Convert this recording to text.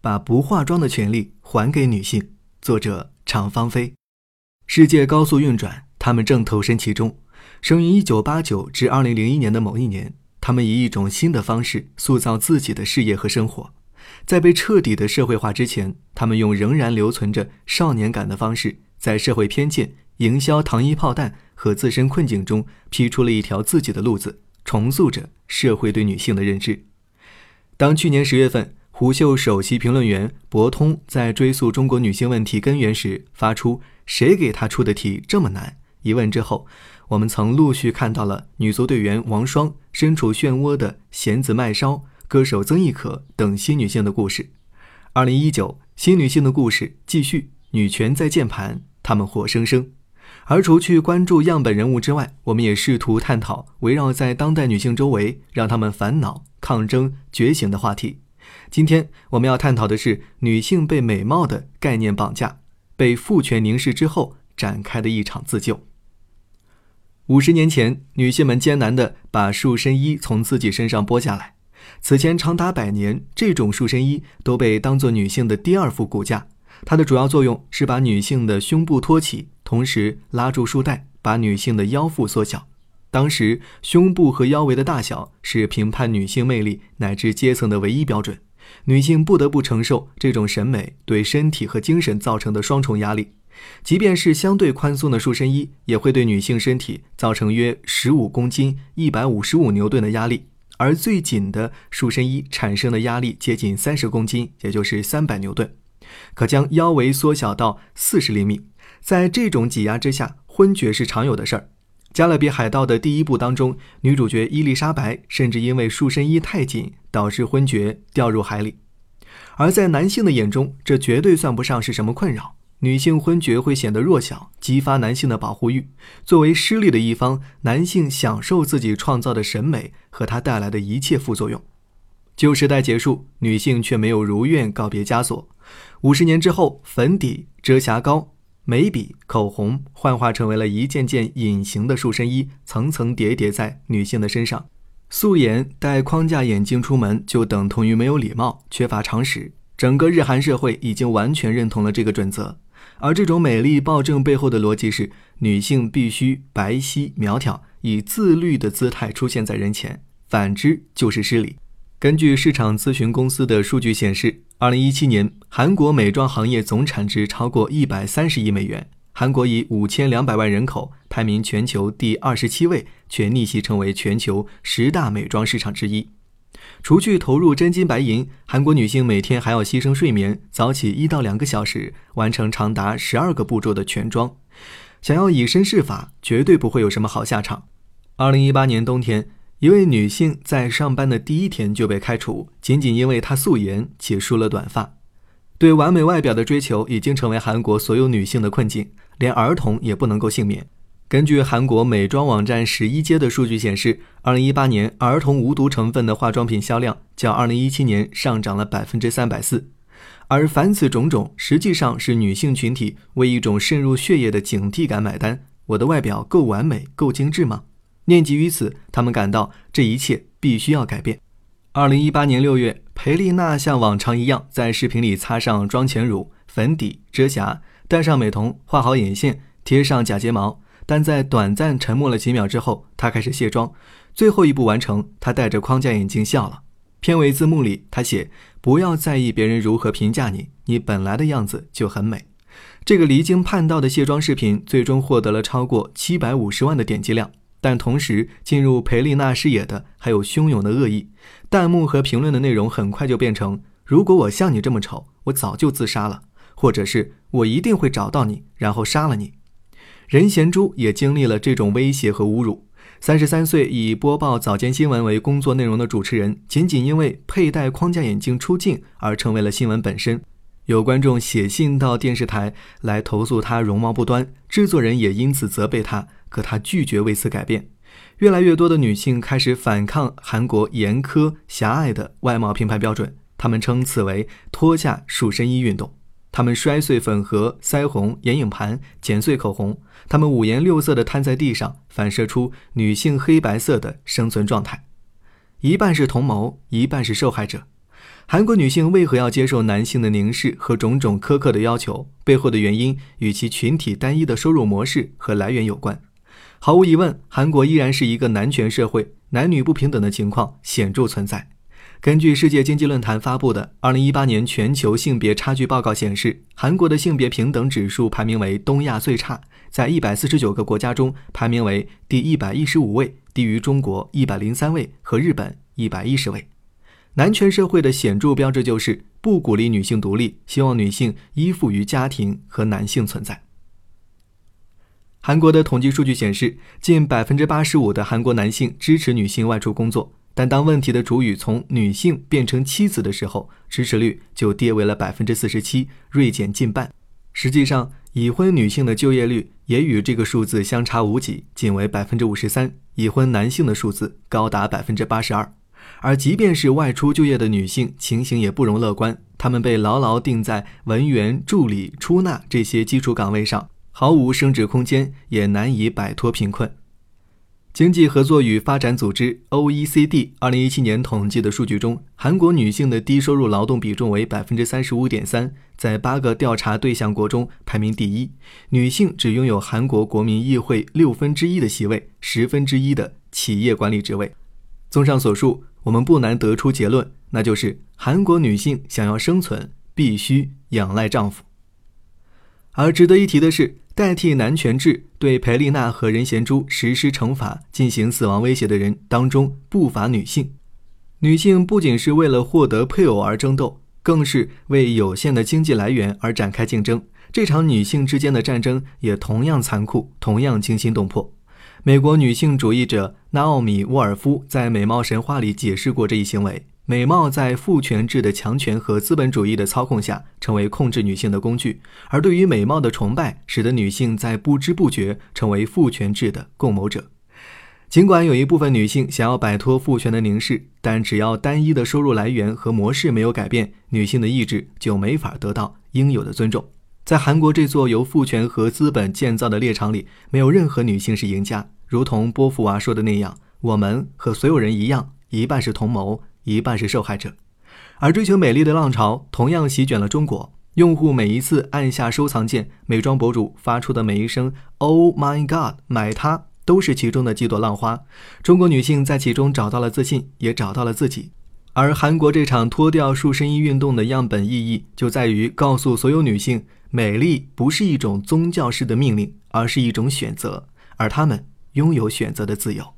把不化妆的权利还给女性。作者：常芳菲。世界高速运转，他们正投身其中。生于一九八九至二零零一年的某一年，他们以一种新的方式塑造自己的事业和生活。在被彻底的社会化之前，他们用仍然留存着少年感的方式，在社会偏见、营销糖衣炮弹和自身困境中，劈出了一条自己的路子，重塑着社会对女性的认知。当去年十月份，胡秀首席评论员博通在追溯中国女性问题根源时，发出“谁给他出的题这么难”疑问之后，我们曾陆续看到了女足队员王霜身处漩涡的弦子麦烧、歌手曾轶可等新女性的故事。二零一九，新女性的故事继续，女权在键盘，她们活生生。而除去关注样本人物之外，我们也试图探讨围绕在当代女性周围，让她们烦恼、抗争、觉醒的话题。今天我们要探讨的是女性被美貌的概念绑架，被父权凝视之后展开的一场自救。五十年前，女性们艰难地把束身衣从自己身上剥下来，此前长达百年，这种束身衣都被当作女性的第二副骨架。它的主要作用是把女性的胸部托起，同时拉住束带，把女性的腰腹缩小。当时，胸部和腰围的大小是评判女性魅力乃至阶层的唯一标准。女性不得不承受这种审美对身体和精神造成的双重压力。即便是相对宽松的束身衣，也会对女性身体造成约十五公斤、一百五十五牛顿的压力。而最紧的束身衣产生的压力接近三十公斤，也就是三百牛顿。可将腰围缩小到四十厘米，在这种挤压之下，昏厥是常有的事儿。《加勒比海盗》的第一部当中，女主角伊丽莎白甚至因为束身衣太紧，导致昏厥掉入海里。而在男性的眼中，这绝对算不上是什么困扰。女性昏厥会显得弱小，激发男性的保护欲。作为失利的一方，男性享受自己创造的审美和它带来的一切副作用。旧时代结束，女性却没有如愿告别枷锁。五十年之后，粉底、遮瑕膏、眉笔、口红幻化成为了一件件隐形的束身衣，层层叠叠在女性的身上。素颜戴框架眼镜出门，就等同于没有礼貌、缺乏常识。整个日韩社会已经完全认同了这个准则。而这种美丽暴政背后的逻辑是：女性必须白皙苗条，以自律的姿态出现在人前，反之就是失礼。根据市场咨询公司的数据显示，二零一七年韩国美妆行业总产值超过一百三十亿美元。韩国以五千两百万人口排名全球第二十七位，却逆袭成为全球十大美妆市场之一。除去投入真金白银，韩国女性每天还要牺牲睡眠，早起一到两个小时，完成长达十二个步骤的全妆。想要以身试法，绝对不会有什么好下场。二零一八年冬天。一位女性在上班的第一天就被开除，仅仅因为她素颜且梳了短发。对完美外表的追求已经成为韩国所有女性的困境，连儿童也不能够幸免。根据韩国美妆网站十一街的数据显示，二零一八年儿童无毒成分的化妆品销量较二零一七年上涨了百分之三百四。而凡此种种，实际上是女性群体为一种渗入血液的警惕感买单。我的外表够完美、够精致吗？念及于此，他们感到这一切必须要改变。二零一八年六月，裴丽娜像往常一样在视频里擦上妆前乳、粉底、遮瑕，戴上美瞳，画好眼线，贴上假睫毛。但在短暂沉默了几秒之后，她开始卸妆。最后一步完成，她戴着框架眼镜笑了。片尾字幕里，她写：“不要在意别人如何评价你，你本来的样子就很美。”这个离经叛道的卸妆视频最终获得了超过七百五十万的点击量。但同时进入裴丽娜视野的还有汹涌的恶意，弹幕和评论的内容很快就变成：“如果我像你这么丑，我早就自杀了。”或者是我一定会找到你，然后杀了你。任贤珠也经历了这种威胁和侮辱。三十三岁以播报早间新闻为工作内容的主持人，仅仅因为佩戴框架眼镜出镜而成为了新闻本身。有观众写信到电视台来投诉他容貌不端，制作人也因此责备他。可她拒绝为此改变，越来越多的女性开始反抗韩国严苛狭隘的外貌评判标准，她们称此为“脱下束身衣运动”。她们摔碎粉盒、腮红、眼影盘，剪碎口红，她们五颜六色地摊在地上，反射出女性黑白色的生存状态。一半是同谋，一半是受害者。韩国女性为何要接受男性的凝视和种种苛刻的要求？背后的原因与其群体单一的收入模式和来源有关。毫无疑问，韩国依然是一个男权社会，男女不平等的情况显著存在。根据世界经济论坛发布的《二零一八年全球性别差距报告》显示，韩国的性别平等指数排名为东亚最差，在一百四十九个国家中排名为第一百一十五位，低于中国一百零三位和日本一百一十位。男权社会的显著标志就是不鼓励女性独立，希望女性依附于家庭和男性存在。韩国的统计数据显示，近百分之八十五的韩国男性支持女性外出工作，但当问题的主语从女性变成妻子的时候，支持率就跌为了百分之四十七，锐减近半。实际上，已婚女性的就业率也与这个数字相差无几，仅为百分之五十三；已婚男性的数字高达百分之八十二。而即便是外出就业的女性，情形也不容乐观。她们被牢牢定在文员、助理、出纳这些基础岗位上，毫无升值空间，也难以摆脱贫困。经济合作与发展组织 （OECD） 二零一七年统计的数据中，韩国女性的低收入劳动比重为百分之三十五点三，在八个调查对象国中排名第一。女性只拥有韩国国民议会六分之一的席位，十分之一的企业管理职位。综上所述。我们不难得出结论，那就是韩国女性想要生存，必须仰赖丈夫。而值得一提的是，代替男权制对裴丽娜和任贤珠实施惩罚、进行死亡威胁的人当中，不乏女性。女性不仅是为了获得配偶而争斗，更是为有限的经济来源而展开竞争。这场女性之间的战争也同样残酷，同样惊心动魄。美国女性主义者纳奥米·沃尔夫在《美貌神话》里解释过这一行为：美貌在父权制的强权和资本主义的操控下，成为控制女性的工具；而对于美貌的崇拜，使得女性在不知不觉成为父权制的共谋者。尽管有一部分女性想要摆脱父权的凝视，但只要单一的收入来源和模式没有改变，女性的意志就没法得到应有的尊重。在韩国这座由父权和资本建造的猎场里，没有任何女性是赢家。如同波伏娃说的那样，我们和所有人一样，一半是同谋，一半是受害者。而追求美丽的浪潮同样席卷了中国。用户每一次按下收藏键，美妆博主发出的每一声 “Oh my God”，买它都是其中的几朵浪花。中国女性在其中找到了自信，也找到了自己。而韩国这场脱掉束身衣运动的样本意义，就在于告诉所有女性。美丽不是一种宗教式的命令，而是一种选择，而她们拥有选择的自由。